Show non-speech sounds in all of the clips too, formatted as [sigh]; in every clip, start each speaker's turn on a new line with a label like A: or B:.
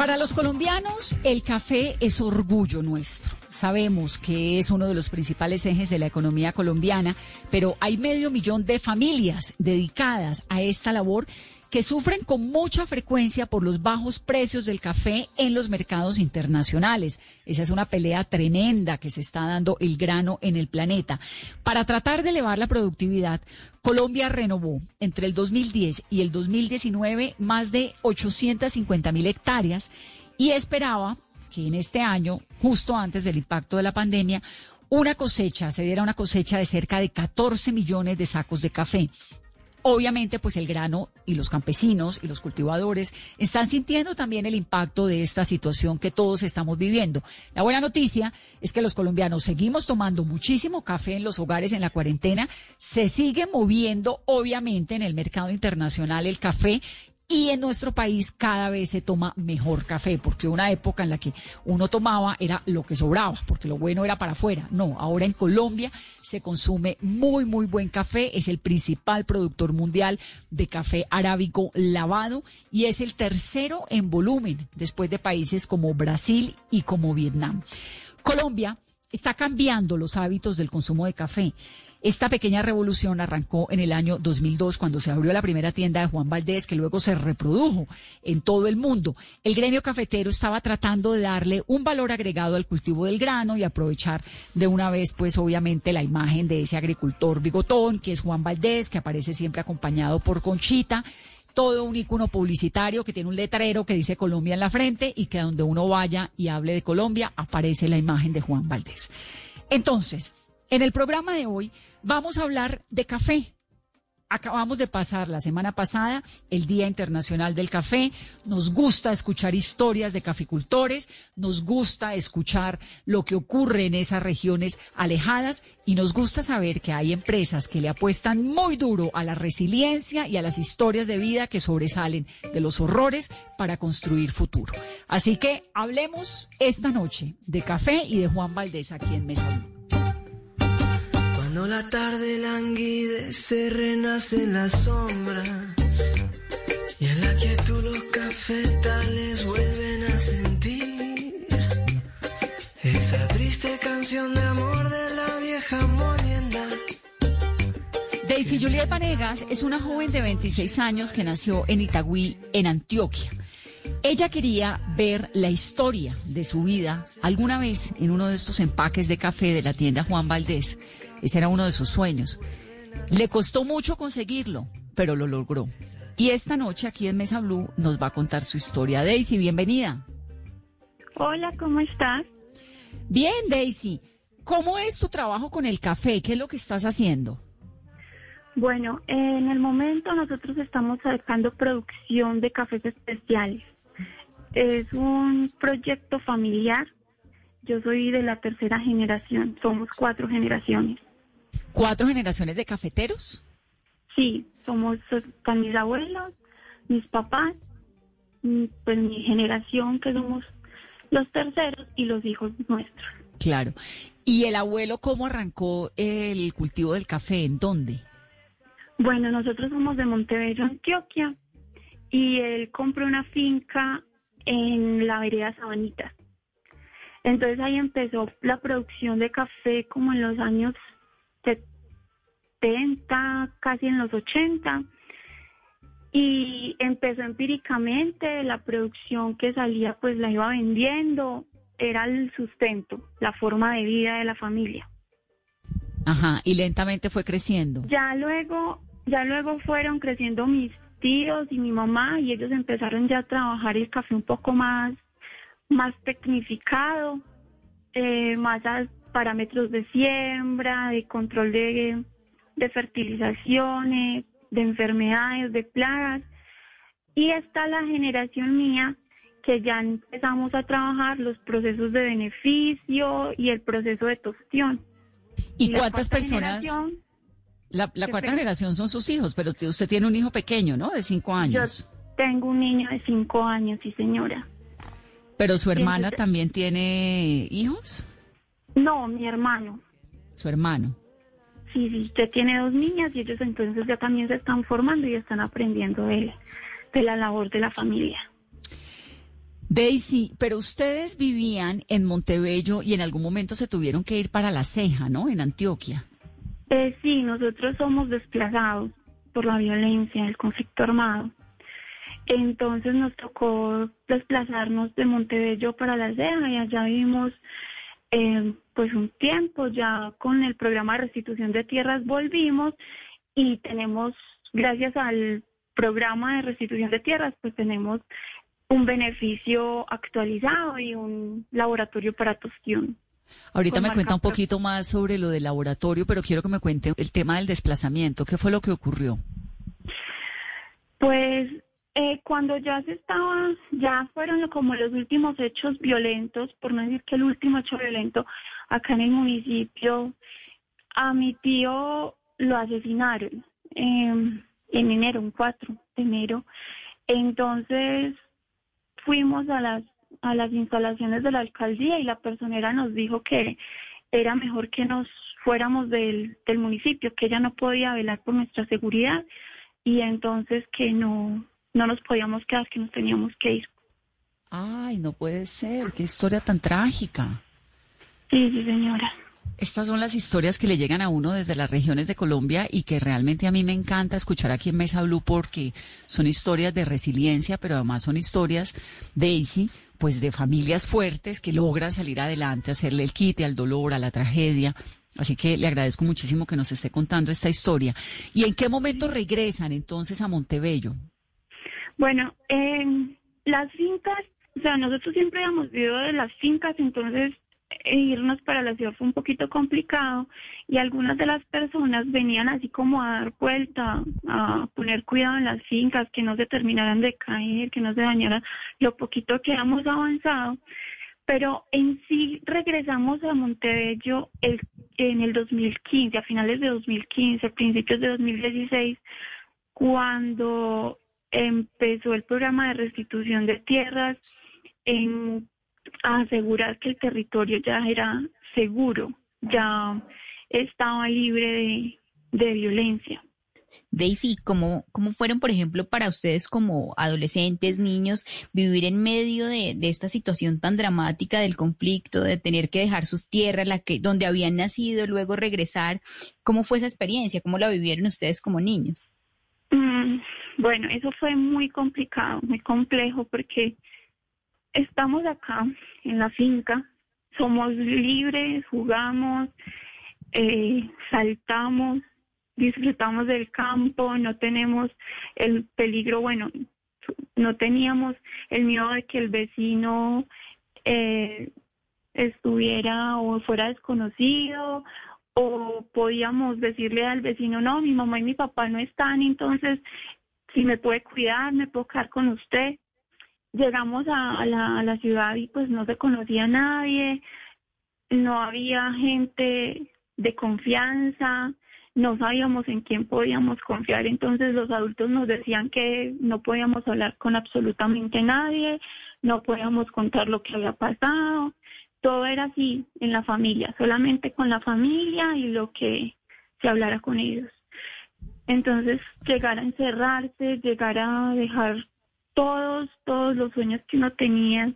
A: Para los colombianos, el café es orgullo nuestro. Sabemos que es uno de los principales ejes de la economía colombiana, pero hay medio millón de familias dedicadas a esta labor que sufren con mucha frecuencia por los bajos precios del café en los mercados internacionales. Esa es una pelea tremenda que se está dando el grano en el planeta. Para tratar de elevar la productividad, Colombia renovó entre el 2010 y el 2019 más de 850 mil hectáreas y esperaba que en este año, justo antes del impacto de la pandemia, una cosecha, se diera una cosecha de cerca de 14 millones de sacos de café. Obviamente, pues el grano y los campesinos y los cultivadores están sintiendo también el impacto de esta situación que todos estamos viviendo. La buena noticia es que los colombianos seguimos tomando muchísimo café en los hogares en la cuarentena. Se sigue moviendo, obviamente, en el mercado internacional el café y en nuestro país cada vez se toma mejor café, porque una época en la que uno tomaba era lo que sobraba, porque lo bueno era para afuera. No, ahora en Colombia se consume muy, muy buen café, es el principal productor mundial de café arábico lavado y es el tercero en volumen después de países como Brasil y como Vietnam. Colombia está cambiando los hábitos del consumo de café. Esta pequeña revolución arrancó en el año 2002 cuando se abrió la primera tienda de Juan Valdés, que luego se reprodujo en todo el mundo. El gremio cafetero estaba tratando de darle un valor agregado al cultivo del grano y aprovechar de una vez, pues obviamente, la imagen de ese agricultor bigotón, que es Juan Valdés, que aparece siempre acompañado por Conchita todo un icono publicitario que tiene un letrero que dice Colombia en la frente y que donde uno vaya y hable de Colombia aparece la imagen de Juan Valdés. Entonces, en el programa de hoy vamos a hablar de café. Acabamos de pasar la semana pasada el Día Internacional del Café. Nos gusta escuchar historias de caficultores, nos gusta escuchar lo que ocurre en esas regiones alejadas y nos gusta saber que hay empresas que le apuestan muy duro a la resiliencia y a las historias de vida que sobresalen de los horrores para construir futuro. Así que hablemos esta noche de café y de Juan Valdés aquí en Mesa.
B: Cuando la tarde languide se renacen las sombras y en la quietud los cafetales vuelven a sentir esa triste canción de amor de la vieja molienda.
A: Daisy Juliet Vanegas es una joven de 26 años que nació en Itagüí, en Antioquia. Ella quería ver la historia de su vida alguna vez en uno de estos empaques de café de la tienda Juan Valdés ese era uno de sus sueños. Le costó mucho conseguirlo, pero lo logró. Y esta noche aquí en Mesa Blue nos va a contar su historia. Daisy, bienvenida.
C: Hola, ¿cómo estás?
A: Bien, Daisy. ¿Cómo es tu trabajo con el café? ¿Qué es lo que estás haciendo?
C: Bueno, en el momento nosotros estamos sacando producción de cafés especiales. Es un proyecto familiar. Yo soy de la tercera generación, somos cuatro generaciones.
A: ¿Cuatro generaciones de cafeteros?
C: Sí, somos con mis abuelos, mis papás, mm, pues mi generación que somos los terceros y los hijos nuestros.
A: Claro. ¿Y el abuelo cómo arrancó el cultivo del café? ¿En dónde?
C: Bueno, nosotros somos de Montebello, Antioquia, y él compró una finca en la vereda Sabanitas. Entonces ahí empezó la producción de café como en los años 70, casi en los 80. Y empezó empíricamente, la producción que salía pues la iba vendiendo, era el sustento, la forma de vida de la familia.
A: Ajá, y lentamente fue creciendo.
C: Ya luego, ya luego fueron creciendo mis tíos y mi mamá y ellos empezaron ya a trabajar el café un poco más, más tecnificado, eh, más a parámetros de siembra, de control de, de fertilizaciones, de enfermedades, de plagas. Y está la generación mía que ya empezamos a trabajar los procesos de beneficio y el proceso de tostión.
A: ¿Y, cuántas personas? La, la cuarta generación son sus hijos, pero usted, usted tiene un hijo pequeño, ¿no? De cinco años.
C: Yo tengo un niño de cinco años, sí, señora.
A: ¿Pero su hermana también tiene hijos?
C: No, mi hermano.
A: ¿Su hermano?
C: Sí, sí, usted tiene dos niñas y ellos entonces ya también se están formando y están aprendiendo de, de la labor de la familia.
A: Daisy, pero ustedes vivían en Montebello y en algún momento se tuvieron que ir para La Ceja, ¿no? En Antioquia.
C: Eh, sí, nosotros somos desplazados por la violencia, el conflicto armado. Entonces nos tocó desplazarnos de Montebello para La Ceja y allá vivimos eh, pues un tiempo, ya con el programa de restitución de tierras volvimos y tenemos, gracias al programa de restitución de tierras, pues tenemos un beneficio actualizado y un laboratorio para tostión.
A: Ahorita me cuenta un poquito más sobre lo del laboratorio, pero quiero que me cuente el tema del desplazamiento. ¿Qué fue lo que ocurrió?
C: Pues eh, cuando ya se estaba, ya fueron como los últimos hechos violentos, por no decir que el último hecho violento acá en el municipio, a mi tío lo asesinaron em, en enero, un 4 de enero. Entonces fuimos a las a las instalaciones de la alcaldía y la personera nos dijo que era mejor que nos fuéramos del, del municipio, que ella no podía velar por nuestra seguridad y entonces que no, no nos podíamos quedar, que nos teníamos que ir.
A: Ay, no puede ser, qué historia tan trágica.
C: Sí, sí, señora.
A: Estas son las historias que le llegan a uno desde las regiones de Colombia y que realmente a mí me encanta escuchar aquí en Mesa Blue porque son historias de resiliencia, pero además son historias, Daisy, pues de familias fuertes que logran salir adelante, hacerle el quite al dolor, a la tragedia. Así que le agradezco muchísimo que nos esté contando esta historia. ¿Y en qué momento regresan entonces a Montebello?
C: Bueno, en las fincas, o sea, nosotros siempre hemos vivido de las fincas, entonces e irnos para la ciudad fue un poquito complicado y algunas de las personas venían así como a dar vuelta, a poner cuidado en las fincas, que no se terminaran de caer, que no se dañara lo poquito que hemos avanzado. Pero en sí regresamos a Montebello el, en el 2015, a finales de 2015, principios de 2016, cuando empezó el programa de restitución de tierras en a asegurar que el territorio ya era seguro, ya estaba libre de, violencia.
D: Daisy, ¿cómo, ¿cómo fueron, por ejemplo, para ustedes como adolescentes, niños, vivir en medio de, esta situación tan dramática del conflicto, de tener que dejar sus tierras, la que, donde habían nacido, luego regresar? ¿Cómo fue esa experiencia? ¿Cómo la vivieron ustedes como niños?
C: Mm, bueno, eso fue muy complicado, muy complejo, porque estamos acá en la finca, somos libres, jugamos, eh, saltamos, disfrutamos del campo, no tenemos el peligro, bueno, no teníamos el miedo de que el vecino eh, estuviera o fuera desconocido o podíamos decirle al vecino, no, mi mamá y mi papá no están, entonces si me puede cuidar, me puedo quedar con usted. Llegamos a, la, ciudad y pues no se conocía a nadie, no había gente de confianza, no sabíamos en quién podíamos confiar, entonces los adultos nos decían que no podíamos hablar con absolutamente nadie, no podíamos contar lo que había pasado, todo era así en la familia, solamente con la familia y lo que se hablara con ellos. Entonces, llegar a encerrarse, llegar a dejar todos, todos los sueños que uno tenía.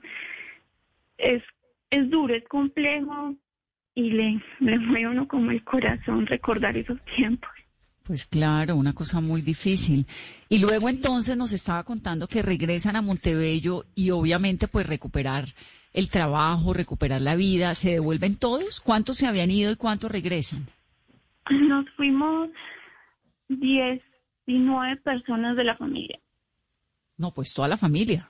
C: Es, es duro, es complejo y le, le mueve uno como el corazón recordar esos tiempos.
A: Pues claro, una cosa muy difícil. Y luego entonces nos estaba contando que regresan a Montebello y obviamente pues recuperar el trabajo, recuperar la vida. ¿Se devuelven todos? ¿Cuántos se habían ido y cuántos regresan?
C: Nos fuimos diez y nueve personas de la familia.
A: No, pues toda la familia.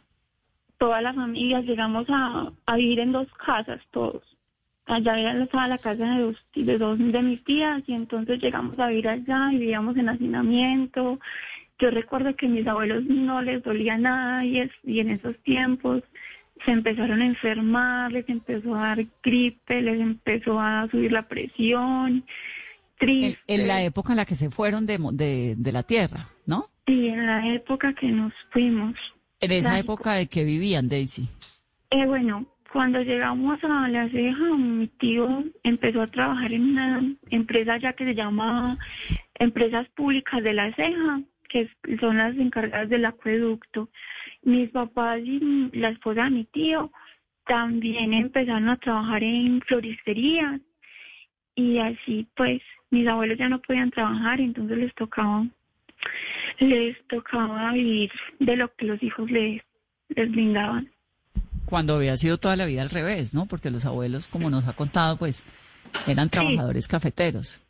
C: Toda la familia, llegamos a, vivir en dos casas todos. Allá estaba la casa de dos, de dos de mis tías y entonces llegamos a vivir allá y vivíamos en hacinamiento. Yo recuerdo que a mis abuelos no les dolía nada y, y en esos tiempos se empezaron a enfermar, les empezó a dar gripe, les empezó a subir la presión. Triste.
A: En, la época en la que se fueron de, de, de la tierra, ¿no?
C: Sí, en la época que nos fuimos.
A: ¿En esa época de que vivían, Daisy?
C: Eh, bueno, cuando llegamos a La Ceja, mi tío empezó a trabajar en una empresa ya que se llama Empresas Públicas de La Ceja, que son las encargadas del acueducto. mis papás y la esposa de mi tío también empezaron a trabajar en floristería y así pues mis abuelos ya no podían trabajar, entonces les tocaba les tocaba vivir de lo que los hijos les, les brindaban.
A: Cuando había sido toda la vida al revés, ¿no? Porque los abuelos, como nos ha contado, pues eran trabajadores cafeteros.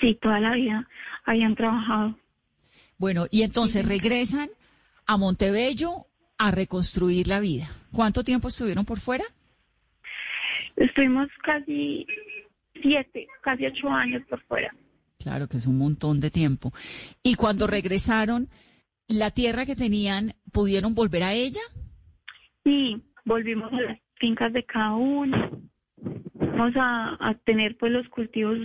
C: Sí, toda la vida habían trabajado.
A: Bueno, y entonces regresan a Montebello a reconstruir la vida. ¿Cuánto tiempo estuvieron por fuera?
C: Estuvimos casi siete, casi ocho años por fuera.
A: Claro que es un montón de tiempo. Y cuando regresaron, ¿la tierra que tenían, pudieron volver a ella?
C: Sí, volvimos a las fincas de cada uno. Vamos a, a tener pues los cultivos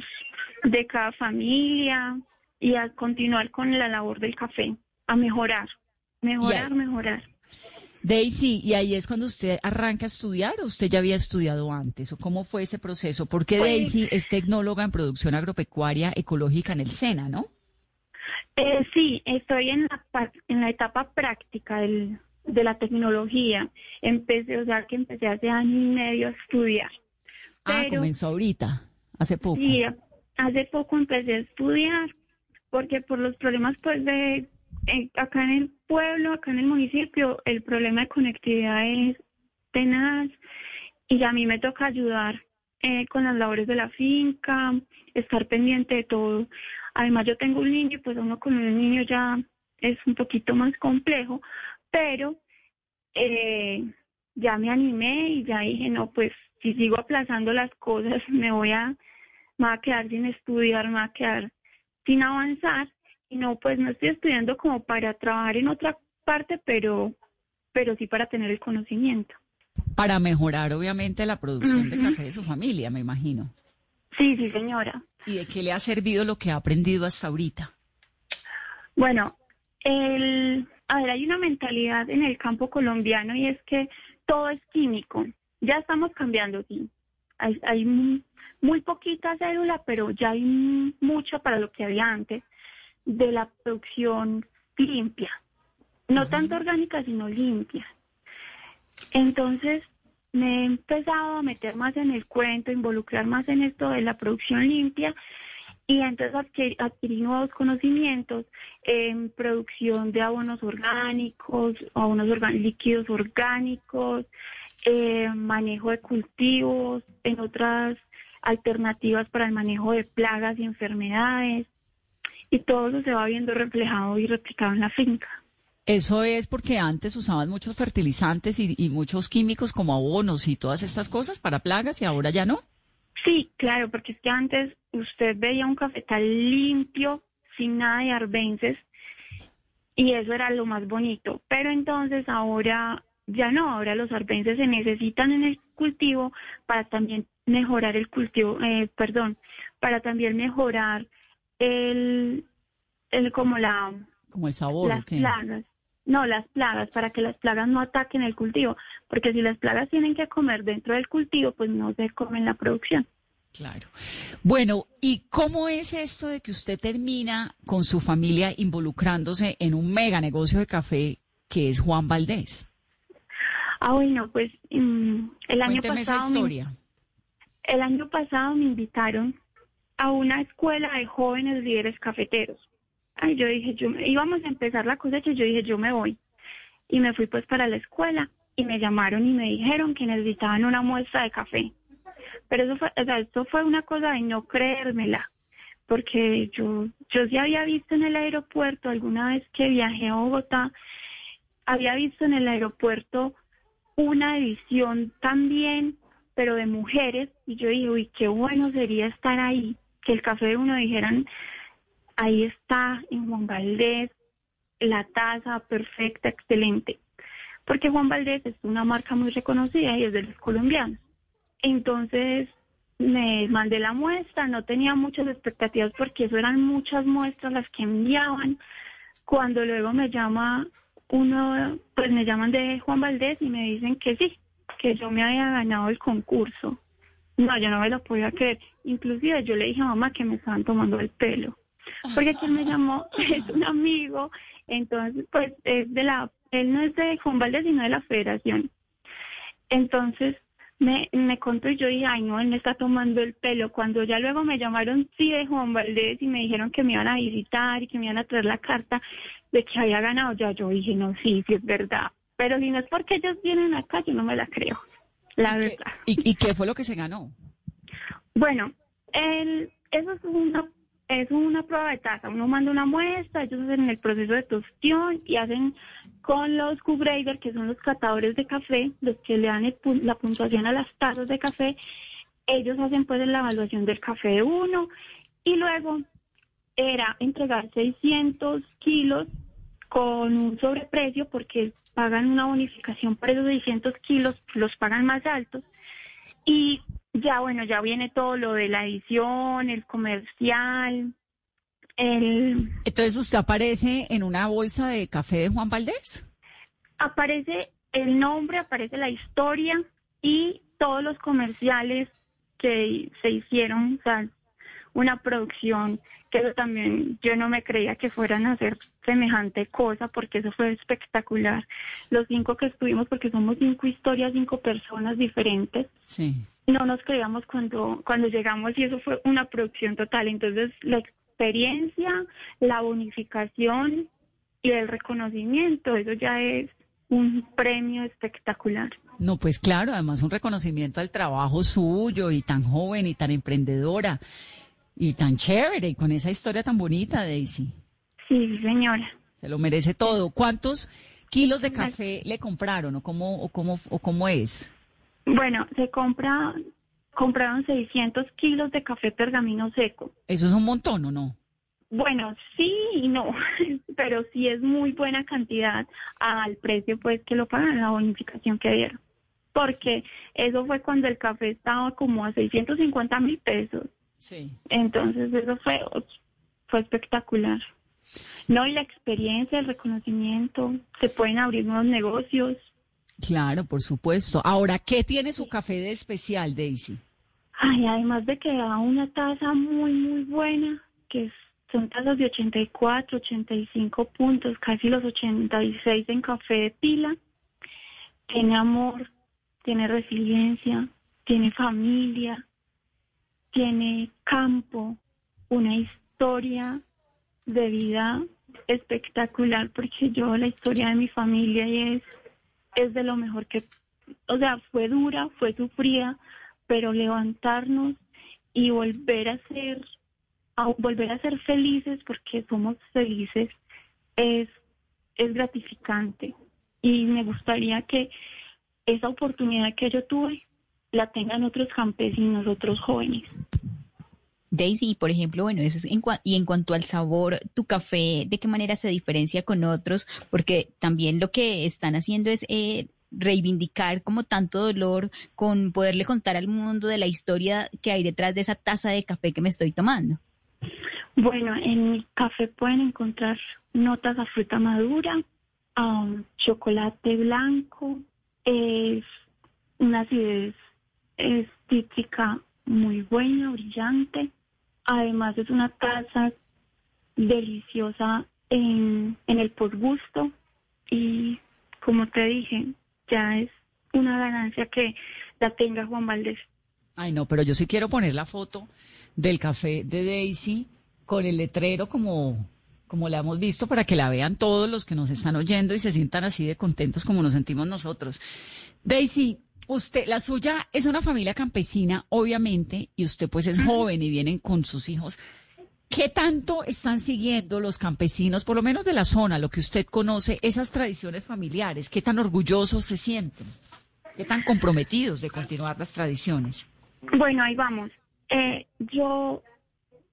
C: de cada familia y a continuar con la labor del café, a mejorar, mejorar, mejorar.
A: Daisy, ¿y ahí es cuando usted arranca a estudiar o usted ya había estudiado antes? ¿O cómo fue ese proceso? Porque
C: Pues-
A: Daisy es tecnóloga en producción agropecuaria ecológica en el SENA, ¿no?
C: Eh, sí, estoy en la, en la etapa práctica del, de la tecnología. Empecé, o sea, que empecé hace año y medio a estudiar.
A: Ah, comenzó ahorita, hace poco.
C: Sí, hace poco empecé a estudiar porque por los problemas pues de eh, acá en el pueblo, acá en el municipio, el problema de conectividad es tenaz y a mí me toca ayudar eh, con las labores de la finca, estar pendiente de todo. Además yo tengo un niño y pues uno con un niño ya es un poquito más complejo, pero eh, ya me animé y ya dije, no, pues si sigo aplazando las cosas [laughs] me voy a, me voy a quedar sin estudiar, me voy a quedar sin avanzar. No, pues no estoy estudiando como para trabajar en otra parte, pero, pero sí para tener el conocimiento.
A: Para mejorar, obviamente, la producción de café de su familia, me imagino.
C: Sí, sí, señora.
A: ¿Y de qué le ha servido lo que ha aprendido hasta ahorita?
C: Bueno, el, a ver, hay una mentalidad en el campo colombiano y es que todo es químico. Ya estamos cambiando, sí. Hay, hay mu- muy poquita célula, pero ya hay mu- mucha para lo que había antes de la producción limpia. No tanto orgánica, sino limpia. Entonces, me he empezado a meter más en el cuento, involucrar más en esto de la producción limpia y entonces adquirí, adquirí nuevos conocimientos en producción de abonos orgánicos, abonos orga- líquidos orgánicos, eh, manejo de cultivos, en otras alternativas para el manejo de plagas y enfermedades. Y todo eso se va viendo reflejado y replicado en la finca.
A: Eso es porque antes usaban muchos fertilizantes y, y muchos químicos como abonos y todas estas cosas para plagas y ahora ya no.
C: Sí, claro, porque es que antes usted veía un cafetal limpio, sin nada de arbences, y eso era lo más bonito. Pero entonces ahora ya no, ahora los arbences se necesitan en el cultivo para también mejorar el cultivo, eh, perdón, para también mejorar el, el como la,
A: Como el sabor, ¿o
C: las
A: qué?
C: plagas. No, las plagas, para que las plagas no ataquen el cultivo, porque si las plagas tienen que comer dentro del cultivo, pues no se comen la producción.
A: Claro. Bueno, ¿y cómo es esto de que usted termina con su familia involucrándose en un mega negocio de café que es Juan Valdés?
C: Ah, bueno, pues mm, el año
A: Cuénteme esa
C: pasado me,
A: historia.
C: el año pasado me invitaron a una escuela de jóvenes líderes cafeteros. Ay, yo dije, yo íbamos a empezar la cosecha, y yo dije, yo me voy. Y me fui pues para la escuela y me llamaron y me dijeron que necesitaban una muestra de café. Pero eso fue, o sea, esto fue una cosa de no creérmela, porque yo, yo sí había visto en el aeropuerto, alguna vez que viajé a Bogotá, había visto en el aeropuerto una edición también, pero de mujeres, y yo dije, uy, qué bueno sería estar ahí, que el café de uno dijeran, ahí está, en Juan Valdés, la taza perfecta, excelente. Porque Juan Valdés es una marca muy reconocida y es de los colombianos. Entonces me mandé la muestra, no tenía muchas expectativas porque eso eran muchas muestras las que enviaban. Cuando luego me llama uno, pues me llaman de Juan Valdés y me dicen que sí, que yo me había ganado el concurso. No, yo no me lo podía creer. Inclusive yo le dije a mamá que me estaban tomando el pelo. Porque quien me llamó [laughs] es un amigo, entonces pues es de la él no es de Juan Valdez, sino de la federación. Entonces me, me contó y yo dije, ay no, él me está tomando el pelo. Cuando ya luego me llamaron, sí, de Juan Valdez y me dijeron que me iban a visitar y que me iban a traer la carta de que había ganado, ya yo dije, no, sí, sí es verdad. Pero si no es porque ellos vienen acá, yo no me la creo, la verdad.
A: ¿Y, ¿Y qué fue lo que se ganó?
C: Bueno, el, eso es una es una prueba de taza. Uno manda una muestra, ellos hacen el proceso de tostión y hacen con los Q-Grader, que son los catadores de café, los que le dan el la puntuación a las tazas de café, ellos hacen pues la evaluación del café de uno y luego era entregar 600 kilos con un sobreprecio porque pagan una bonificación por esos 600 kilos, los pagan más altos y ya, bueno, ya viene todo lo de la edición, el comercial, el...
A: Entonces, ¿usted aparece en una bolsa de café de Juan Valdés?
C: Aparece el nombre, aparece la historia y todos los comerciales que se hicieron, o sea, una producción que eso también yo no me creía que fueran a hacer semejante cosa porque eso fue espectacular. Los cinco que estuvimos, porque somos cinco historias, cinco personas diferentes.
A: Sí
C: no nos creíamos cuando, cuando llegamos y eso fue una producción total. Entonces, la experiencia, la bonificación y el reconocimiento, eso ya es un premio espectacular.
A: No, pues claro, además un reconocimiento al trabajo suyo y tan joven y tan emprendedora y tan chévere y con esa historia tan bonita, Daisy.
C: Sí, señora.
A: Se lo merece todo. ¿Cuántos kilos de café le compraron o cómo, o cómo, o cómo es?
C: Bueno, se compra, compraron 600 kilos de café pergamino seco.
A: ¿Eso es un montón o no?
C: Bueno, sí y no, [laughs] pero sí es muy buena cantidad al precio pues que lo pagan, la bonificación que dieron. Porque eso fue cuando el café estaba como a 650 mil pesos.
A: Sí.
C: Entonces eso fue, fue espectacular. No, y la experiencia, el reconocimiento, se pueden abrir nuevos negocios.
A: Claro, por supuesto. Ahora, ¿qué tiene su café de especial, Daisy?
C: Ay, además de que da una taza muy, muy buena, que son tazas de 84, 85 puntos, casi los 86 en café de pila. Tiene amor, tiene resiliencia, tiene familia, tiene campo, una historia de vida espectacular, porque yo la historia de mi familia es es de lo mejor que, o sea, fue dura, fue sufrida, pero levantarnos y volver a ser, volver a ser felices porque somos felices es, es gratificante. Y me gustaría que esa oportunidad que yo tuve la tengan otros campesinos, otros jóvenes.
D: Daisy, por ejemplo, bueno, eso es en y en cuanto al sabor, tu café, ¿de qué manera se diferencia con otros? Porque también lo que están haciendo es eh, reivindicar como tanto dolor con poderle contar al mundo de la historia que hay detrás de esa taza de café que me estoy tomando.
C: Bueno, en mi café pueden encontrar notas a fruta madura, um, chocolate blanco, es una acidez estítica muy buena, brillante. Además es una taza deliciosa en, en el posgusto y como te dije, ya es una ganancia que la tenga Juan Valdés.
A: Ay, no, pero yo sí quiero poner la foto del café de Daisy con el letrero como, como la hemos visto para que la vean todos los que nos están oyendo y se sientan así de contentos como nos sentimos nosotros. Daisy, Usted, la suya es una familia campesina, obviamente, y usted pues es joven y vienen con sus hijos. ¿Qué tanto están siguiendo los campesinos, por lo menos de la zona, lo que usted conoce, esas tradiciones familiares? ¿Qué tan orgullosos se sienten? ¿Qué tan comprometidos de continuar las tradiciones?
C: Bueno, ahí vamos. Eh, yo,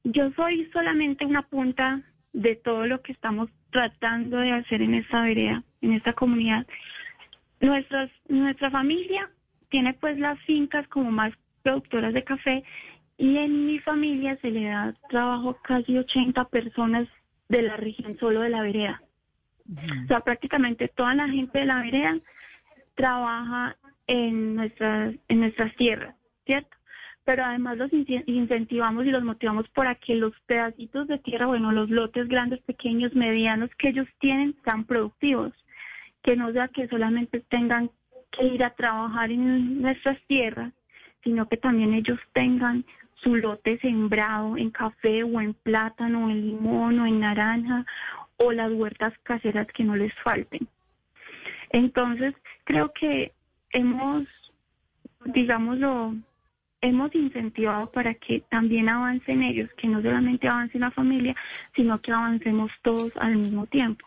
C: yo soy solamente una punta de todo lo que estamos tratando de hacer en esta vereda, en esta comunidad. Nuestras, nuestra familia tiene pues las fincas como más productoras de café y en mi familia se le da trabajo casi 80 personas de la región solo de la vereda. O sea, prácticamente toda la gente de la vereda trabaja en nuestras, en nuestras tierras, ¿cierto? Pero además los incentivamos y los motivamos para que los pedacitos de tierra, bueno, los lotes grandes, pequeños, medianos que ellos tienen sean productivos. que no sea que solamente tengan que ir a trabajar en nuestras tierras, sino que también ellos tengan su lote sembrado en café o en plátano, en limón o en naranja o las huertas caseras que no les falten. Entonces, creo que hemos, digámoslo, hemos incentivado para que también avancen ellos, que no solamente avance la familia, sino que avancemos todos al mismo tiempo.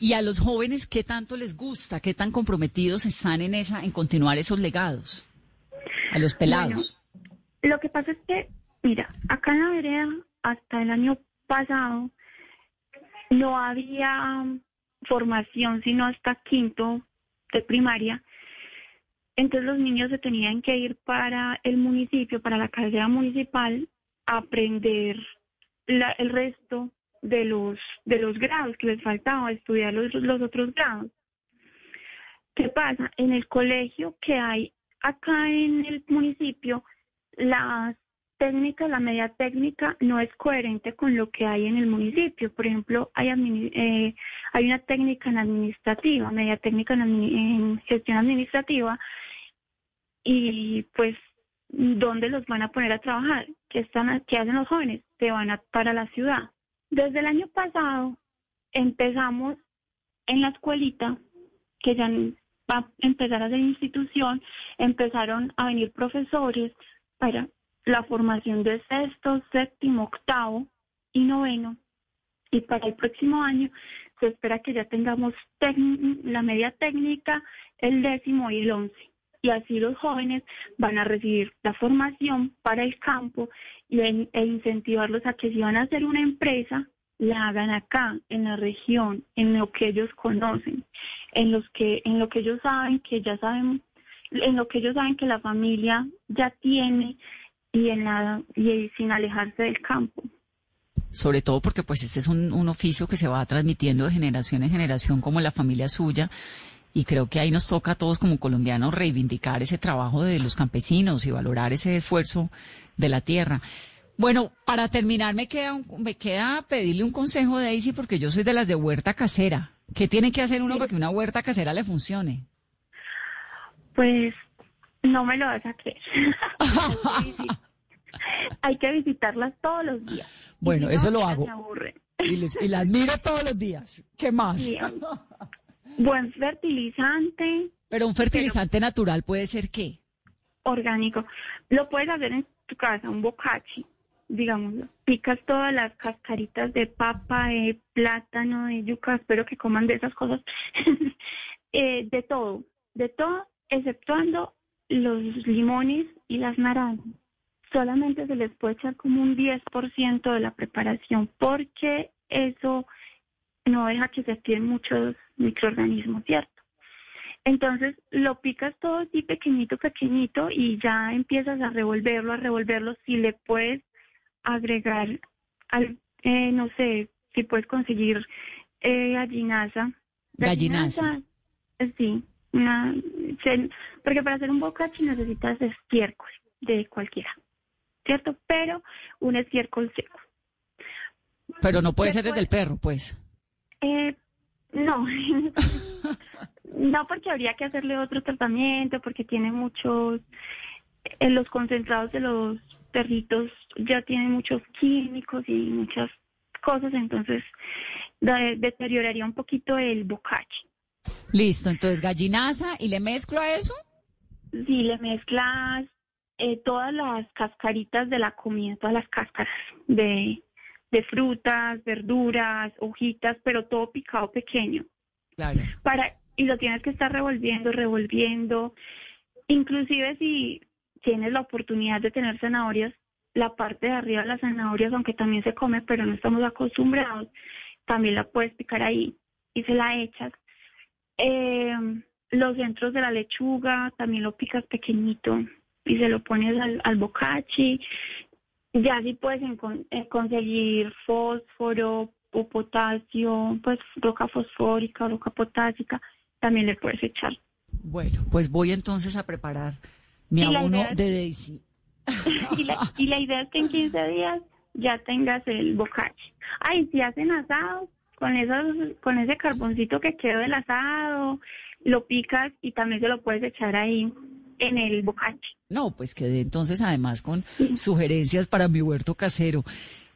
A: ¿Y a los jóvenes qué tanto les gusta? ¿Qué tan comprometidos están en esa en continuar esos legados? A los pelados.
C: lo que pasa es que, mira, acá en la vereda hasta el año pasado no había formación sino hasta quinto de primaria. Entonces los niños se tenían que ir para el municipio, para la carrera municipal, a aprender el resto de los, de los grados que les faltaba, estudiar los, los otros grados. ¿Qué pasa? En el colegio que hay acá en el municipio, las técnicas, la media técnica no es coherente con lo que hay en el municipio. Por ejemplo, hay, eh, hay una técnica en administrativa, media técnica en, gestión administrativa, y pues, ¿dónde los van a poner a trabajar? ¿Qué, están, qué hacen los jóvenes? Se van a, para la ciudad. Desde el año pasado empezamos en la escuelita, que ya va a empezar a ser institución, empezaron a venir profesores para la formación de sexto, séptimo, octavo y noveno. Y para el próximo año se espera que ya tengamos la media técnica, el décimo y el once. Y así los jóvenes van a recibir la formación para el campo y, e incentivarlos a que si van a hacer una empresa, la hagan acá, en la región, en lo que ellos conocen, en los que, en lo que ellos saben que ya saben, en lo que ellos saben que la familia ya tiene y en la y sin alejarse del campo.
A: Sobre todo porque pues este es un, un oficio que se va transmitiendo de generación en generación como la familia suya y creo que ahí nos toca a todos como colombianos reivindicar ese trabajo de los campesinos y valorar ese esfuerzo de la tierra. Bueno, para terminar me queda me queda pedirle un consejo de Daisy porque yo soy de las de huerta casera. ¿Qué tiene que hacer uno para que una huerta casera le funcione?
C: Pues no me lo vas a creer. [laughs] [laughs] Hay que visitarlas todos los días.
A: Bueno, eso lo hago. Y, les, y las miro todos los días. ¿Qué más? [laughs]
C: buen fertilizante.
A: Pero un fertilizante natural puede ser qué?
C: Orgánico. Lo puedes hacer en tu casa, un bocachi, digamos. Picas todas las cascaritas de papa, de plátano, de yuca, espero que coman de esas cosas. [laughs] Eh, de todo, de todo, exceptuando los limones y las naranjas solamente se les puede echar como un 10% de la preparación porque eso no deja que se activen muchos microorganismos, ¿cierto? Entonces lo picas todo así pequeñito, pequeñito y ya empiezas a revolverlo, a revolverlo. Si le puedes agregar, al, eh, no sé, si puedes conseguir eh, gallinaza.
A: Gallinaza.
C: sí, una, porque para hacer un bocachi necesitas estiércol de cualquiera, ¿cierto? Pero un estiércol seco.
A: Pero no puede ser el del perro, pues.
C: Eh, no, [laughs] no porque habría que hacerle otro tratamiento, porque tiene muchos, en eh, los concentrados de los perritos ya tienen muchos químicos y muchas cosas, entonces deterioraría un poquito el bocachi.
A: Listo, entonces gallinaza y le mezclo a eso.
C: Sí, le mezclas eh, todas las cascaritas de la comida, todas las cáscaras de, de frutas, verduras, hojitas, pero todo picado pequeño.
A: Claro.
C: Para, y lo tienes que estar revolviendo, revolviendo. Inclusive si tienes la oportunidad de tener zanahorias, la parte de arriba de las zanahorias, aunque también se come, pero no estamos acostumbrados, también la puedes picar ahí y se la echas eh, los centros de la lechuga también lo picas pequeñito y se lo pones al, al bocachi. Ya si puedes eh, conseguir fósforo o potasio, pues roca fosfórica, roca potásica, también le puedes echar.
A: Bueno, pues voy entonces a preparar mi abono de Daisy. [laughs]
C: y, la, idea es que en 15 días ya tengas el bocachi. Ay, si hacen asados, con esos, con ese carboncito que quedó del asado, lo picas y también se lo puedes echar ahí en el bocache.
A: No, pues quedé entonces además con sugerencias para mi huerto casero.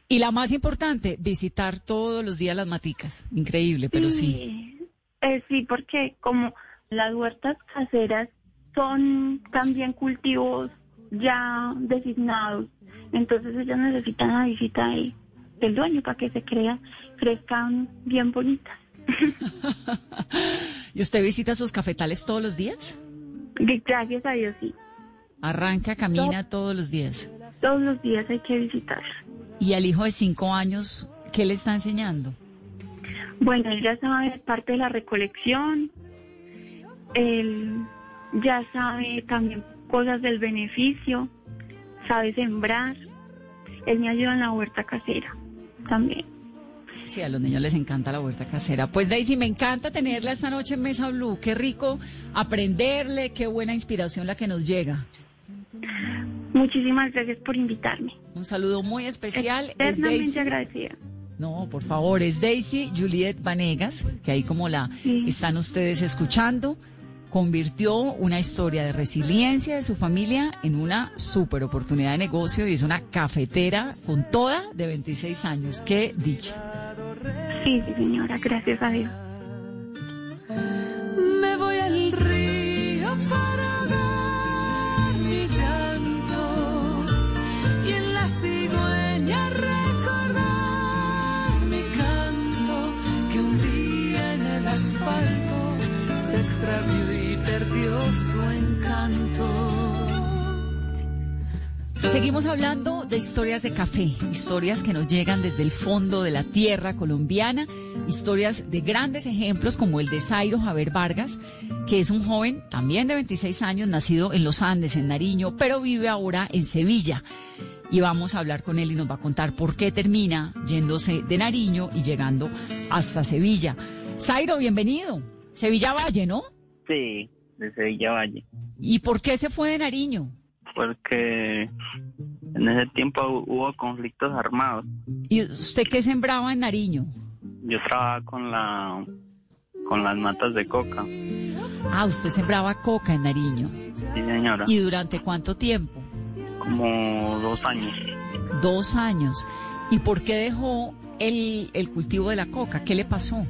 A: Y la más importante, visitar todos los días las maticas. Increíble, pero sí.
C: Eh, sí, porque como las huertas caseras son también cultivos ya designados, entonces ellas necesitan la visita del dueño para que se crean, crezcan bien bonitas. [laughs] [laughs]
A: ¿Y usted visita sus cafetales todos los días? [laughs]
C: Gracias a Dios, sí.
A: Arranca, camina todos los días.
C: Todos los días hay que visitar.
A: ¿Y al hijo de cinco años, qué le está enseñando?
C: Bueno, él ya sabe parte de la recolección, él ya sabe también cosas del beneficio, sabe sembrar, él me ayuda en la huerta casera también.
A: Sí, a los niños les encanta la huerta casera. Pues Daisy, me encanta tenerla esta noche en Mesa Blue. Qué rico aprenderle, qué buena inspiración la que nos llega.
C: Muchísimas gracias por invitarme.
A: Un saludo muy especial.
C: Eternamente agradecida.
A: No, por favor, es Daisy Juliet Vanegas, que ahí como la están ustedes escuchando, convirtió una historia de resiliencia de su familia en una super oportunidad de negocio y es una cafetera con toda de 26 años. Qué dicha.
C: Sí, sí, señora, gracias a Dios.
B: Me voy al río para ahogar mi llanto y en la cigüeña recordar mi canto que un día en el asfalto se extravió y perdió su encanto.
A: Seguimos hablando de historias de café, historias que nos llegan desde el fondo de la tierra colombiana, historias de grandes ejemplos como el de Zairo Javier Vargas, que es un joven también de 26 años, nacido en los Andes, en Nariño, pero vive ahora en Sevilla. Y vamos a hablar con él y nos va a contar por qué termina yéndose de Nariño y llegando hasta Sevilla. Zairo, bienvenido. Sevilla Valle, ¿no?
E: Sí, de Sevilla Valle.
A: ¿Y por qué se fue de Nariño?
E: Porque en ese tiempo hubo conflictos armados.
A: ¿Y usted qué sembraba en Nariño?
E: Yo trabajaba con la con las matas de coca.
A: Ah, usted sembraba coca en Nariño.
E: Sí, señora.
A: ¿Y durante cuánto tiempo?
E: Como dos años.
A: Dos años. ¿Y por qué dejó el, el cultivo de la coca? ¿Qué le pasó?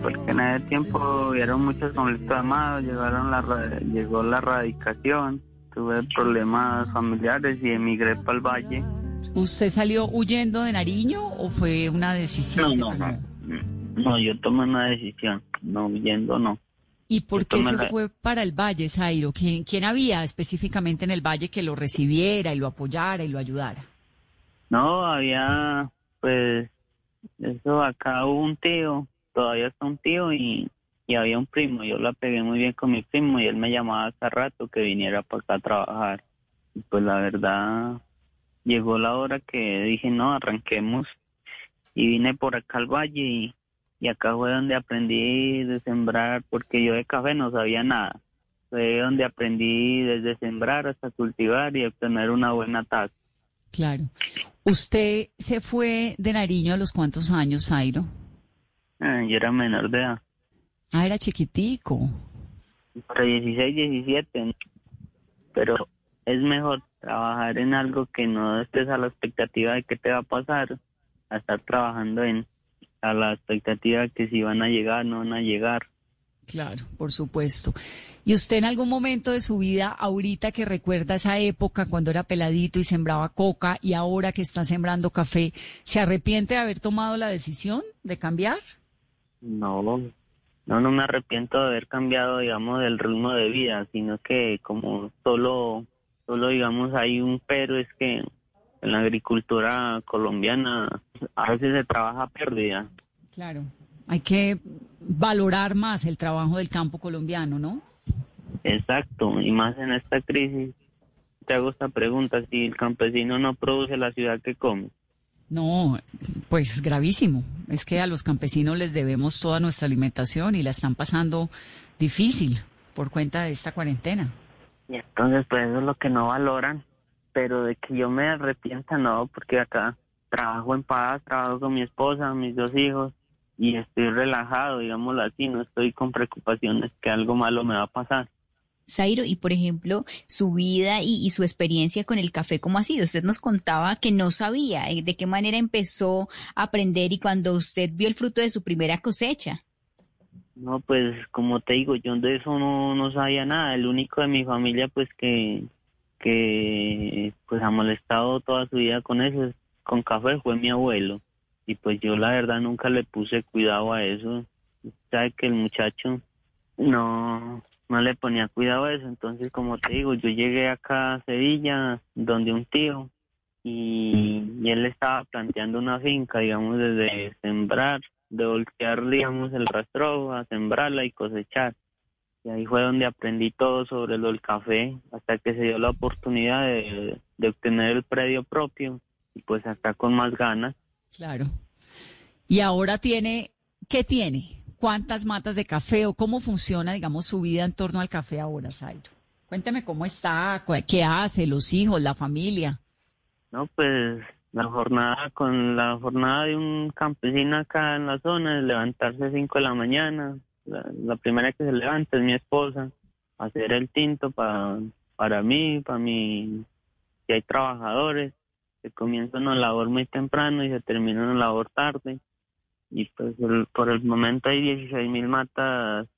E: Porque en ese tiempo hubieron muchos conflictos armados, llegaron la, llegó la radicación tuve problemas familiares y emigré para el valle.
A: ¿Usted salió huyendo de Nariño o fue una decisión?
E: No, no, no. No, yo tomé una decisión, no huyendo, no.
A: ¿Y por qué se fue para el valle, Zairo? ¿Quién, ¿Quién había específicamente en el valle que lo recibiera y lo apoyara y lo ayudara?
E: No, había, pues, eso acá hubo un tío, todavía está un tío y y había un primo, yo la pegué muy bien con mi primo y él me llamaba hace rato que viniera para acá a trabajar. Y pues la verdad, llegó la hora que dije, no, arranquemos. Y vine por acá al valle y, y acá fue donde aprendí de sembrar, porque yo de café no sabía nada. Fue donde aprendí desde sembrar hasta cultivar y obtener una buena taza.
A: Claro. ¿Usted se fue de Nariño a los cuántos años, Zairo?
E: Eh, yo era menor de edad.
A: Ah, era chiquitico.
E: Entre 16, 17. Pero es mejor trabajar en algo que no estés a la expectativa de qué te va a pasar, a estar trabajando en a la expectativa de que si van a llegar, no van a llegar.
A: Claro, por supuesto. ¿Y usted en algún momento de su vida, ahorita que recuerda esa época cuando era peladito y sembraba coca y ahora que está sembrando café, se arrepiente de haber tomado la decisión de cambiar?
E: No, no, no me arrepiento de haber cambiado, digamos, el ritmo de vida, sino que como solo, solo digamos, hay un pero es que en la agricultura colombiana a veces se trabaja pérdida.
A: Claro, hay que valorar más el trabajo del campo colombiano, ¿no?
E: Exacto, y más en esta crisis. Te hago esta pregunta, si el campesino no produce la ciudad que come,
A: no, pues gravísimo. Es que a los campesinos les debemos toda nuestra alimentación y la están pasando difícil por cuenta de esta cuarentena.
E: Y entonces, pues eso es lo que no valoran. Pero de que yo me arrepienta, no, porque acá trabajo en paz, trabajo con mi esposa, mis dos hijos, y estoy relajado, digámoslo así, no estoy con preocupaciones que algo malo me va a pasar.
D: Zairo, y por ejemplo, su vida y, su experiencia con el café, ¿cómo ha sido? Usted nos contaba que no sabía eh, de qué manera empezó a aprender y cuando usted vio el fruto de su primera cosecha.
E: No, pues como te digo, yo de eso no, no sabía nada. El único de mi familia, pues que, que pues ha molestado toda su vida con eso, con café, fue mi abuelo. Y pues yo la verdad nunca le puse cuidado a eso. Sabe que el muchacho no, no le ponía cuidado a eso. Entonces, como te digo, yo llegué acá a Sevilla, donde un tío, y, y él estaba planteando una finca, digamos, desde sembrar de voltear, digamos, el rastro a sembrarla y cosechar. Y ahí fue donde aprendí todo sobre lo del café, hasta que se dio la oportunidad de, de obtener el predio propio, y pues hasta con más ganas.
A: Claro. Y ahora tiene, ¿qué tiene? ¿Cuántas matas de café o cómo funciona, digamos, su vida en torno al café ahora, Zairo? Cuénteme cómo está, qué hace, los hijos, la familia.
E: No, pues la jornada con la jornada de un campesino acá en la zona es levantarse a 5 de la mañana. La, primera que se levanta es mi esposa, hacer el tinto para para mí, para mí, si hay trabajadores, que comienzan una labor muy temprano y se terminan una labor tarde. Y pues por el momento hay 16 mil matas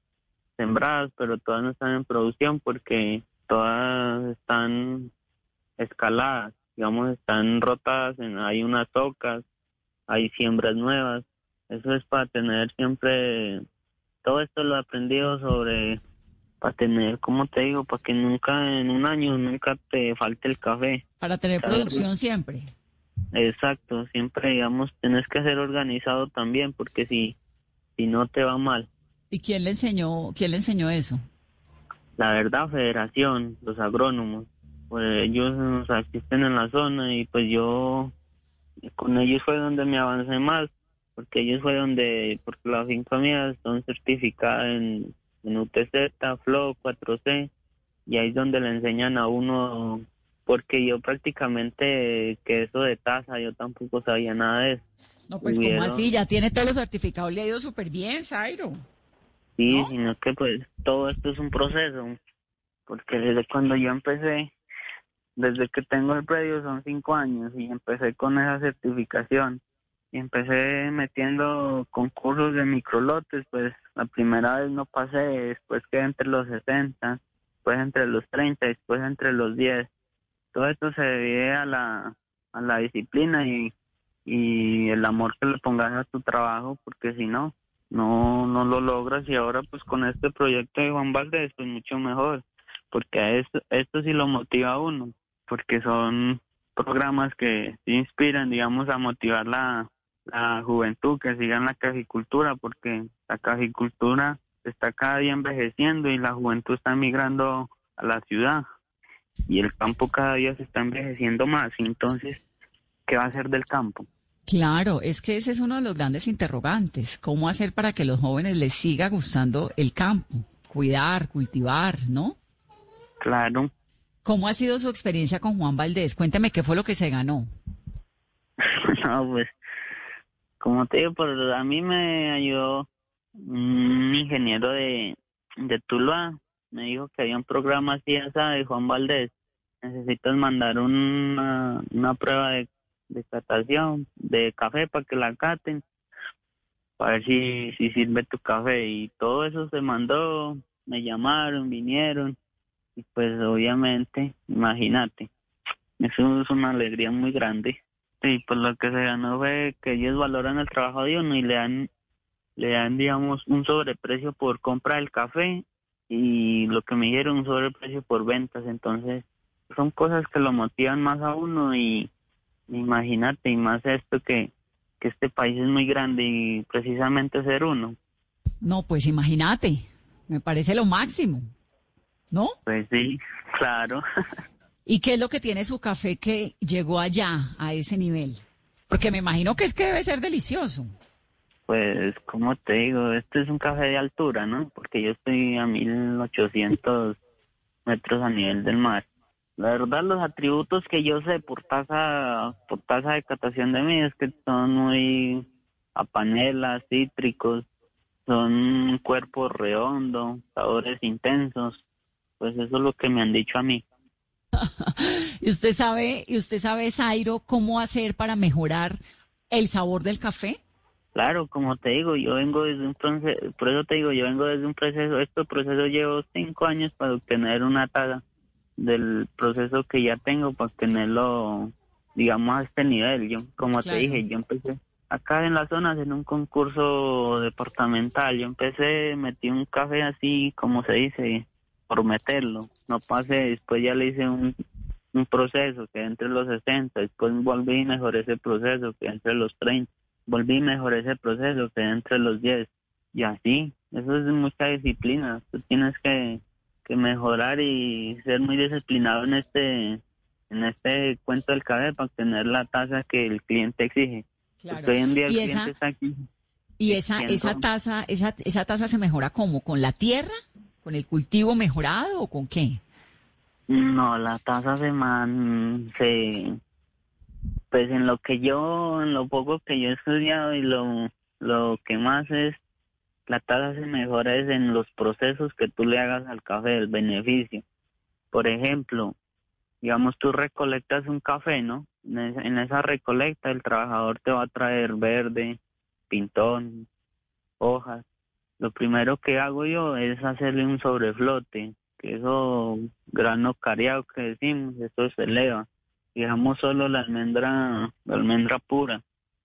E: sembradas, pero todas no están en producción porque todas están escaladas digamos, están rotadas, hay unas tocas, hay siembras nuevas. Eso es para tener siempre, todo esto lo he aprendido sobre, para tener, como te digo, para que nunca en un año, nunca te falte el café.
A: Para tener producción siempre.
E: Exacto, siempre, digamos, tienes que ser organizado también, porque si, si no te va mal.
A: ¿Y quién le enseñó, quién le enseñó eso?
E: La verdad, Federación, los agrónomos pues ellos asisten en la zona y pues yo con ellos fue donde me avancé más porque ellos fue donde porque las finca mía son certificadas en, en UTZ, Flow, 4C y ahí es donde le enseñan a uno porque yo prácticamente que eso de taza yo tampoco sabía nada de eso.
A: No, pues como así, ya tiene todos los certificados, le ha ido súper bien, Zairo.
E: Sí, sino que pues todo esto es un proceso, porque desde cuando yo empecé, desde que tengo el predio son cinco años y empecé con esa certificación y empecé metiendo concursos de microlotes, pues la primera vez no pasé, después quedé entre los 60, después entre los 30, después entre los 10. Todo esto se debe a la, a la disciplina y, y el amor que le pongas a tu trabajo, porque si no, no, no lo logras. Y ahora pues con este proyecto de Juan Valdés, pues mucho mejor, porque esto, esto sí lo motiva a uno porque son programas que inspiran, digamos, a motivar la, juventud que sigan la cajicultura, porque la cajicultura está cada día envejeciendo y la juventud está migrando a la ciudad y el campo cada día se está envejeciendo más. Entonces, ¿qué va a hacer del campo?
A: Claro, es que ese es uno de los grandes interrogantes. ¿Cómo hacer para que los jóvenes les siga gustando el campo? Cuidar, cultivar, ¿no?
E: Claro.
A: ¿Cómo ha sido su experiencia con Juan Valdés? Cuénteme qué fue lo que se ganó. [laughs]
E: no, pues, como te digo, pues, a mí me ayudó un ingeniero de, de Tuluá. Me dijo que había un programa así, de Juan Valdés. Necesitas mandar una, una prueba de, de catación de café para que la caten, para ver si, si sirve tu café. Y todo eso se mandó, me llamaron, vinieron y pues obviamente, imagínate, eso es una alegría muy grande. Y pues lo que se ganó fue que ellos valoran el trabajo de uno y le dan, le dan digamos, un sobreprecio por compra del café y lo que me dieron un sobreprecio por ventas. Entonces, son cosas que lo motivan más a uno y imagínate, y más esto que, que este país es muy grande y precisamente ser uno.
A: No, pues imagínate, me parece lo máximo. ¿no?
E: Pues sí, [laughs] claro.
A: ¿Y qué es lo que tiene su café que llegó allá, a ese nivel? Porque me imagino que es que debe ser delicioso.
E: Pues, como te digo, este es un café de altura, ¿no? Porque yo estoy a 1800 metros a nivel del mar. La verdad, los atributos que yo sé por tasa, por tasa de catación de mí es que son muy, a panela, cítricos, son cuerpos redondos, sabores intensos, pues eso es lo que me han dicho a mí. [laughs]
A: y usted sabe, y usted sabe, Zairo, cómo hacer para mejorar el sabor del café.
E: Claro, como te digo, yo vengo desde un proceso, por eso te digo, yo vengo desde un proceso, este proceso llevo cinco años para obtener una taza del proceso que ya tengo para obtenerlo, digamos, a este nivel. Yo, como te dije, yo empecé acá en las zonas en un concurso departamental, yo empecé, metí un café así, como se dice, por meterlo, no pasé, después ya le hice un, un proceso que entre los 60, después volví y mejoré ese proceso que entre los 30 volví mejor ese proceso que entre los 10 y así, eso es mucha disciplina, tú tienes que, que mejorar y ser muy disciplinado en este en este cuento del café para obtener la tasa que el cliente exige.
A: Claro. en día el ¿Y cliente esa, está aquí. ¿Y esa, esa tasa, esa, esa tasa se mejora cómo? ¿Con la tierra? ¿Con el cultivo mejorado o con qué?
E: No, la tasa se man, se pues en lo que yo, en lo poco que yo he estudiado y lo, lo que más es, la tasa se mejora es en los procesos que tú le hagas al café, el beneficio. Por ejemplo, digamos tú recolectas un café, ¿no? En esa recolecta el trabajador te va a traer verde, pintón, hojas. Lo primero que hago yo es hacerle un sobreflote, que eso grano cariado que decimos, eso se eleva dejamos solo la almendra, la almendra pura.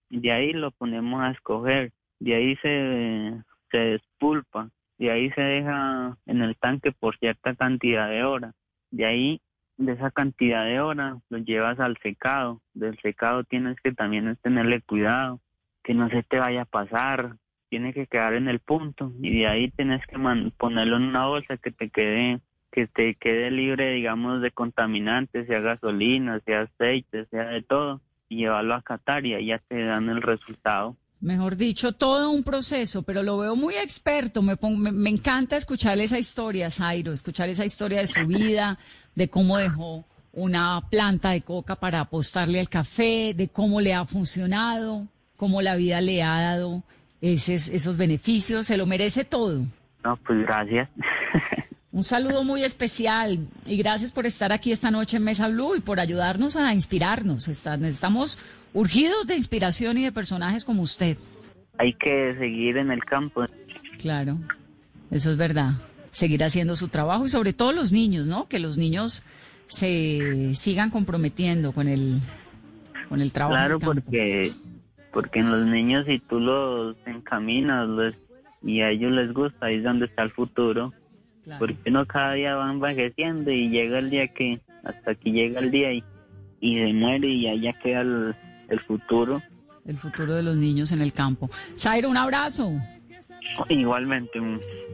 E: De ahí lo ponemos a escoger, de ahí se, se despulpa, de ahí se deja en el tanque por cierta cantidad de horas. De ahí, de esa cantidad de horas, lo llevas al secado. Del secado tienes que también tenerle cuidado, que no se te vaya a pasar, tiene que quedar en el punto y de ahí tienes que ponerlo en una bolsa que te quede que te quede libre, digamos, de contaminantes, sea gasolina, sea aceite, sea de todo, y llevarlo a Qatar y ya te dan el resultado.
A: Mejor dicho, todo un proceso, pero lo veo muy experto. Me, me, encanta escuchar esa historia, Zairo, escuchar esa historia de su vida, de cómo dejó una planta de coca para apostarle al café, de cómo le ha funcionado, cómo la vida le ha dado esos, esos beneficios. Se lo merece todo.
E: No, pues gracias. [laughs]
A: Un saludo muy especial y gracias por estar aquí esta noche en Mesa Blue y por ayudarnos a inspirarnos. Estamos urgidos de inspiración y de personajes como usted.
E: Hay que seguir en el campo.
A: Claro, eso es verdad. Seguir haciendo su trabajo y sobre todo los niños, ¿no? Que los niños se sigan comprometiendo con el, con el trabajo.
E: Claro, porque porque en los niños si tú los encaminas y a ellos les gusta, ahí es donde está el futuro. Porque uno cada día va envejeciendo y llega el día que, hasta que llega el día y, y se muere y allá queda el, futuro.
A: El futuro de los niños en el campo. Zairo, un abrazo.
E: Igualmente.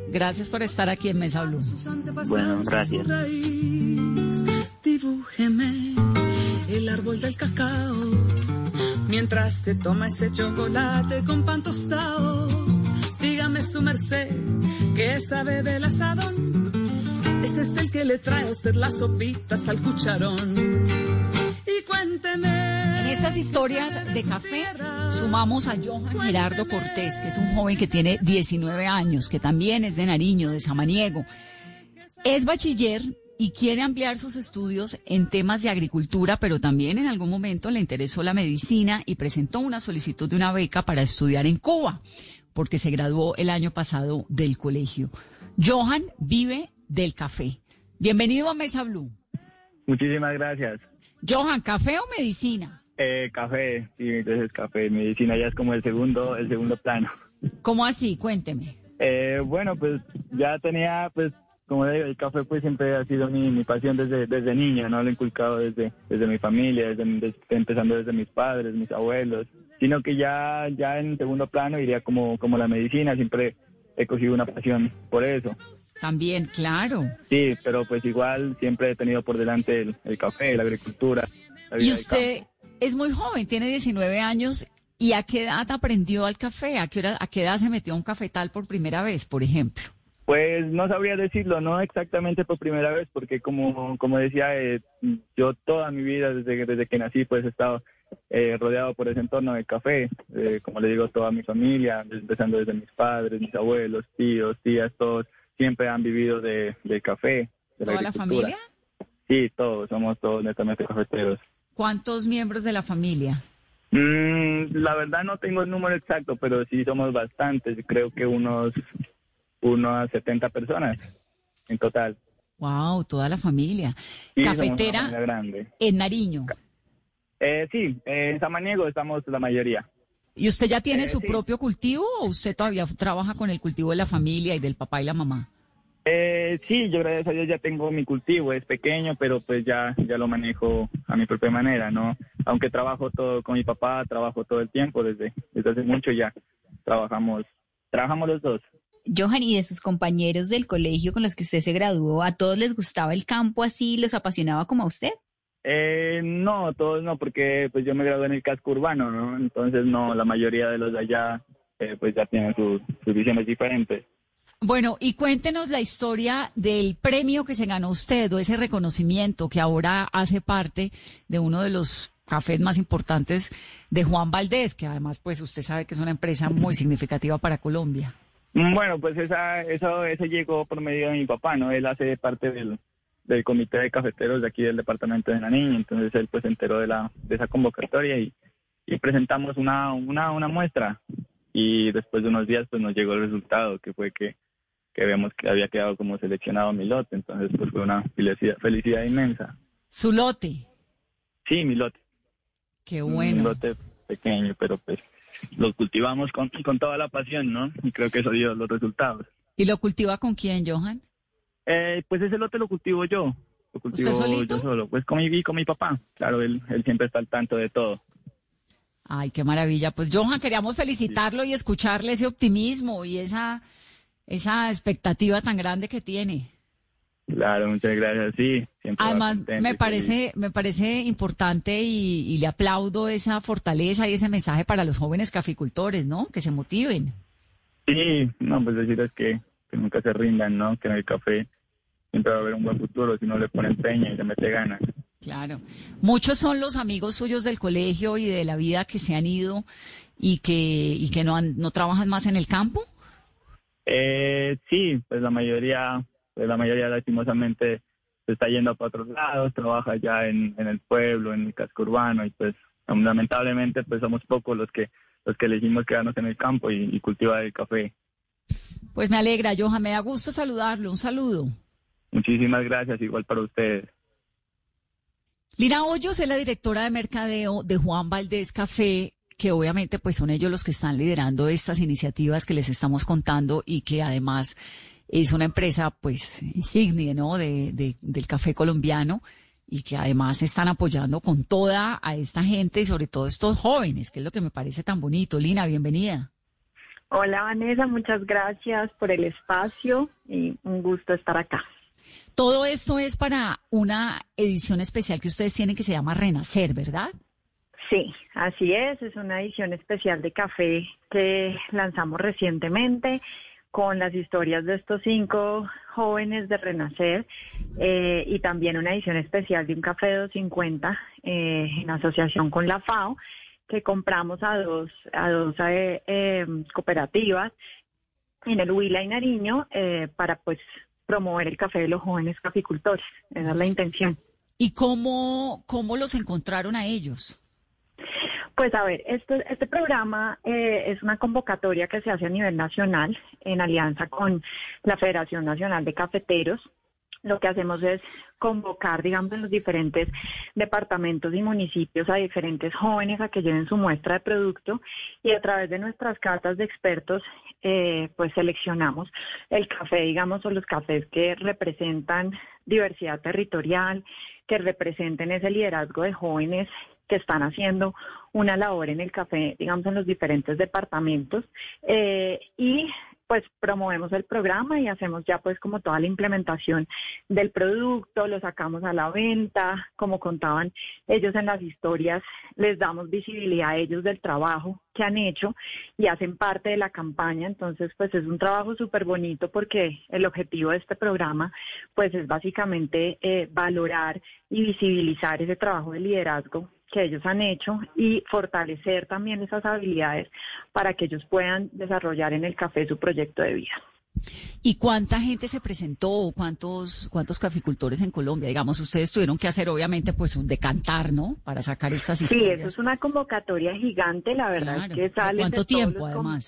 A: Gracias por estar aquí en Mesa Blue.
E: Bueno, gracias.
B: Dibújeme el árbol del cacao mientras se toma ese chocolate con pan tostado. Dígame su merced que sabe del asadón. Ese es el que le trae a usted las sopitas al cucharón. Y cuénteme.
A: En estas historias de café sumamos a Johan Gerardo Cortés, que es un joven que tiene 19 años, que también es de Nariño, de Samaniego. Es bachiller y quiere ampliar sus estudios en temas de agricultura, pero también en algún momento le interesó la medicina y presentó una solicitud de una beca para estudiar en Cuba porque se graduó el año pasado del colegio. Johan vive del café. Bienvenido a Mesa Blue.
F: Muchísimas gracias.
A: Johan, ¿café o medicina?
F: Eh, café, sí, entonces café. Medicina ya es como el segundo, el segundo plano.
A: ¿Cómo así? Cuénteme.
F: Eh, bueno, pues ya tenía, pues, como digo, el café pues siempre ha sido mi, pasión desde, desde niño, ¿no? Lo he inculcado desde, desde mi familia, desde, empezando desde mis padres, mis abuelos sino que ya, ya en segundo plano iría como, como la medicina, siempre he cogido una pasión por eso.
A: También, claro.
F: Sí, pero pues igual siempre he tenido por delante el, café, la agricultura.
A: y usted es muy joven, tiene 19 años. ¿Y a qué edad aprendió al café? ¿A qué, hora, ¿A qué edad se metió a un cafetal por primera vez, por ejemplo?
F: Pues no sabría decirlo, no exactamente por primera vez, porque como, como decía, eh, yo toda mi vida, desde, desde que nací, pues he estado eh, rodeado por ese entorno de café, eh, como le digo, toda mi familia, empezando desde mis padres, mis abuelos, tíos, tías, todos siempre han vivido de, del café. De
A: ¿Toda la familia?
F: Sí, todos, somos todos netamente cafeteros.
A: ¿Cuántos miembros de la familia?
F: Mm, la verdad no tengo el número exacto, pero sí somos bastantes, creo que unos, unas 70 personas en total.
A: Wow, toda la familia.
F: Sí, somos una familia
A: Cafetera
F: grande.
A: en Nariño.
F: Eh, sí, en Samaniego estamos la mayoría.
A: ¿Y usted ya tiene
F: Eh,
A: su
F: sí.
A: propio cultivo o usted todavía trabaja con el cultivo de la familia y del papá y la mamá?
F: Eh, sí, yo gracias a Dios ya tengo mi cultivo, es pequeño, pero pues ya, ya lo manejo a mi propia manera, ¿no? Aunque trabajo todo con mi papá, trabajo todo el tiempo, desde, desde hace mucho ya trabajamos, trabajamos los dos.
D: Johan, y de sus compañeros del colegio con los que usted se graduó, ¿a todos les gustaba el campo así, los apasionaba como a usted?
F: Eh, no, todos no, porque pues yo me gradué en el casco urbano, ¿no? Entonces no, la mayoría de los de allá eh, pues ya tienen sus- sus visiones diferentes.
A: Bueno, y cuéntenos la historia del premio que se ganó usted o ese reconocimiento que ahora hace parte de uno de los cafés más importantes de Juan Valdés, que además pues usted sabe que es una empresa muy significativa para Colombia.
F: Mm, Bueno, pues esa, eso, eso llegó por medio de mi papá, ¿no? Él hace parte del, del comité de cafeteros de aquí del departamento de Nariño, entonces él pues se enteró de, la, de esa convocatoria y, y presentamos una, una, una muestra y después de unos días pues nos llegó el resultado, que fue que, que vemos que había quedado como seleccionado mi lote, entonces pues fue una felicidad, felicidad inmensa.
A: Su lote,
F: Sí, mi lote,
A: qué
F: un
A: bueno.
F: lote pequeño, pero pues lo cultivamos con, con toda la pasión, ¿no? Y creo que eso dio los resultados.
A: ¿Y lo cultiva con quién, Johan?
F: Eh, pues ese lote lo cultivo yo. Lo cultivo
A: solito?
F: yo solo. Pues con mi, con mi papá. Claro, él, él siempre está al tanto de todo.
A: Ay, qué maravilla. Pues Johan, queríamos felicitarlo y escucharle ese optimismo y esa, esa expectativa tan grande que tiene.
F: Claro, muchas gracias. Sí, siempre.
A: Además, me parece, me parece importante y, y le aplaudo esa fortaleza y ese mensaje para los jóvenes caficultores, ¿no? Que se motiven.
F: Sí, no, pues decirles que, que nunca se rindan, ¿no? Que en el café siempre va a haber un buen futuro si no le pone empeño y le mete ganas.
A: Claro. Muchos son los amigos suyos del colegio y de la vida que se han ido y que, y que no, han- no trabajan más en el campo.
F: Eh, sí, pues la mayoría, pues la mayoría lastimosamente se está yendo para otros lados, trabaja ya en, en el pueblo, en el casco urbano y pues lamentablemente pues somos pocos los que los que elegimos quedarnos en el campo y, y cultivar el café.
A: Pues me alegra, Johan, me da gusto saludarlo. Un saludo.
F: Muchísimas gracias, igual para ustedes.
A: Lina Hoyos es la directora de mercadeo de Juan Valdés Café, que obviamente pues son ellos los que están liderando estas iniciativas que les estamos contando y que además es una empresa pues insignia, ¿no? De, de- del café colombiano y que además están apoyando con toda a esta gente y sobre todo estos jóvenes, que es lo que me parece tan bonito. Lina, bienvenida.
G: Hola Vanessa, muchas gracias por el espacio y un gusto estar acá.
A: Todo esto es para una edición especial que ustedes tienen que se llama Renacer, ¿verdad?
G: Sí, así es, es una edición especial de café que lanzamos recientemente con las historias de estos cinco jóvenes de Renacer eh, y también una edición especial de un café de 250 eh, en asociación con la FAO que compramos a dos, a dos eh, eh, cooperativas en el Huila y Nariño eh, para pues promover el café de los jóvenes caficultores. Esa es la intención.
A: ¿Y cómo, cómo los encontraron a ellos?
G: Pues a ver, esto, este programa eh, es una convocatoria que se hace a nivel nacional en alianza con la Federación Nacional de Cafeteros. Lo que hacemos es convocar, digamos, en los diferentes departamentos y municipios a diferentes jóvenes a que lleven su muestra de producto y a través de nuestras cartas de expertos, eh, pues seleccionamos el café, digamos, o los cafés que representan diversidad territorial, que representen ese liderazgo de jóvenes que están haciendo una labor en el café, digamos, en los diferentes departamentos. eh, y pues promovemos el programa y hacemos ya pues como toda la implementación del producto, lo sacamos a la venta, como contaban ellos en las historias, les damos visibilidad a ellos del trabajo que han hecho y hacen parte de la campaña, entonces pues es un trabajo súper bonito porque el objetivo de este programa pues es básicamente eh, valorar y visibilizar ese trabajo de liderazgo que ellos han hecho y fortalecer también esas habilidades para que ellos puedan desarrollar en el café su proyecto de vida.
A: ¿Y cuánta gente se presentó? ¿Cuántos, cuántos caficultores en Colombia? Digamos, ustedes tuvieron que hacer, obviamente, pues un decantar, ¿no? Para sacar estas historias.
G: Sí, eso es una convocatoria gigante, la verdad es que sale.
A: ¿Cuánto tiempo, además?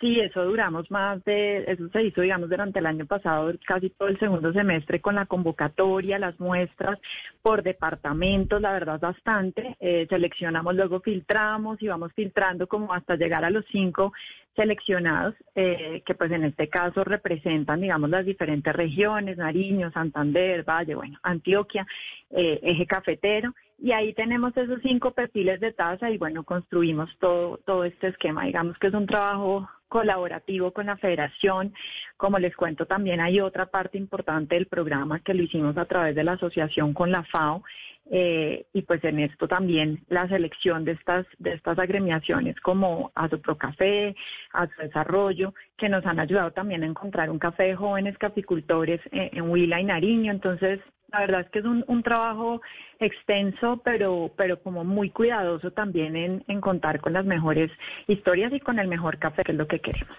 G: Sí, eso duramos más de, eso se hizo, digamos, durante el año pasado, casi todo el segundo semestre con la convocatoria, las muestras por departamentos, la verdad bastante. Eh, seleccionamos, luego filtramos y vamos filtrando como hasta llegar a los cinco seleccionados, eh, que pues en este caso representan, digamos, las diferentes regiones, Nariño, Santander, Valle, bueno, Antioquia, eh, eje cafetero. Y ahí tenemos esos cinco perfiles de tasa y bueno, construimos todo, todo este esquema. Digamos que es un trabajo colaborativo con la federación. Como les cuento, también hay otra parte importante del programa que lo hicimos a través de la asociación con la FAO. Eh, y pues en esto también la selección de estas, de estas agremiaciones como Café, a su desarrollo, que nos han ayudado también a encontrar un café de jóvenes caficultores en, en Huila y Nariño. Entonces, la verdad es que es un, un, trabajo extenso, pero, pero como muy cuidadoso también en, en, contar con las mejores historias y con el mejor café, que es lo que queremos.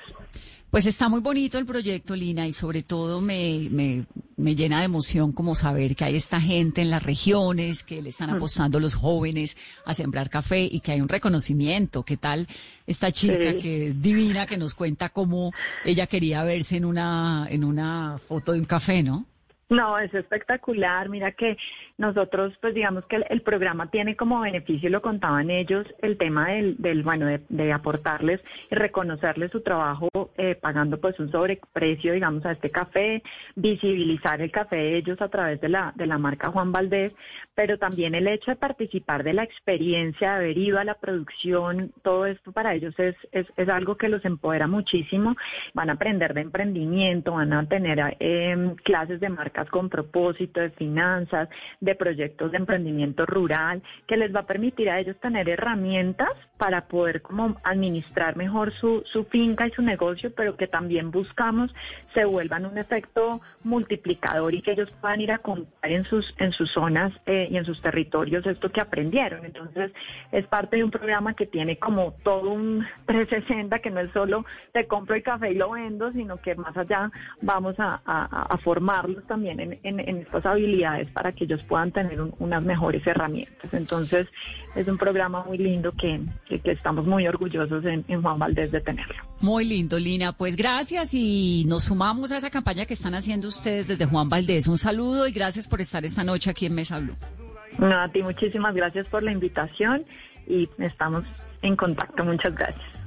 A: Pues está muy bonito el proyecto, Lina, y sobre todo me, me, me llena de emoción como saber que hay esta gente en las regiones, que le están mm. apostando los jóvenes a sembrar café y que hay un reconocimiento. ¿Qué tal esta chica que es divina, que nos cuenta cómo ella quería verse en una, en una foto de un café, ¿no?
G: No, es espectacular. Mira que nosotros, pues digamos que el, programa tiene como beneficio, lo contaban ellos, el tema del, bueno, de, aportarles y reconocerles su trabajo eh, pagando pues un sobreprecio, digamos, a este café, visibilizar el café de ellos a través de la, de la marca Juan Valdés, pero también el hecho de participar de la experiencia, de haber ido a la producción, todo esto para ellos es, es, es algo que los empodera muchísimo. Van a aprender de emprendimiento, van a tener eh, clases de marca con propósito, de finanzas, de proyectos de emprendimiento rural, que les va a permitir a ellos tener herramientas para poder como administrar mejor su, su finca y su negocio, pero que también buscamos se vuelvan un efecto multiplicador y que ellos puedan ir a contar en sus, en sus zonas eh, y en sus territorios esto que aprendieron. Entonces, es parte de un programa que tiene como todo un 360, que no es solo te compro el café y lo vendo, sino que más allá vamos a, formarlos también en, estas habilidades para que ellos puedan tener unas mejores herramientas. Entonces, es un programa muy lindo que, estamos muy orgullosos en, en, Juan Valdés de tenerlo.
A: Muy lindo, Lina. Pues gracias y nos sumamos a esa campaña que están haciendo ustedes desde Juan Valdés. Un saludo y gracias por estar esta noche aquí en Mesa Blue.
G: No, a ti muchísimas gracias por la invitación y estamos en contacto. Muchas gracias.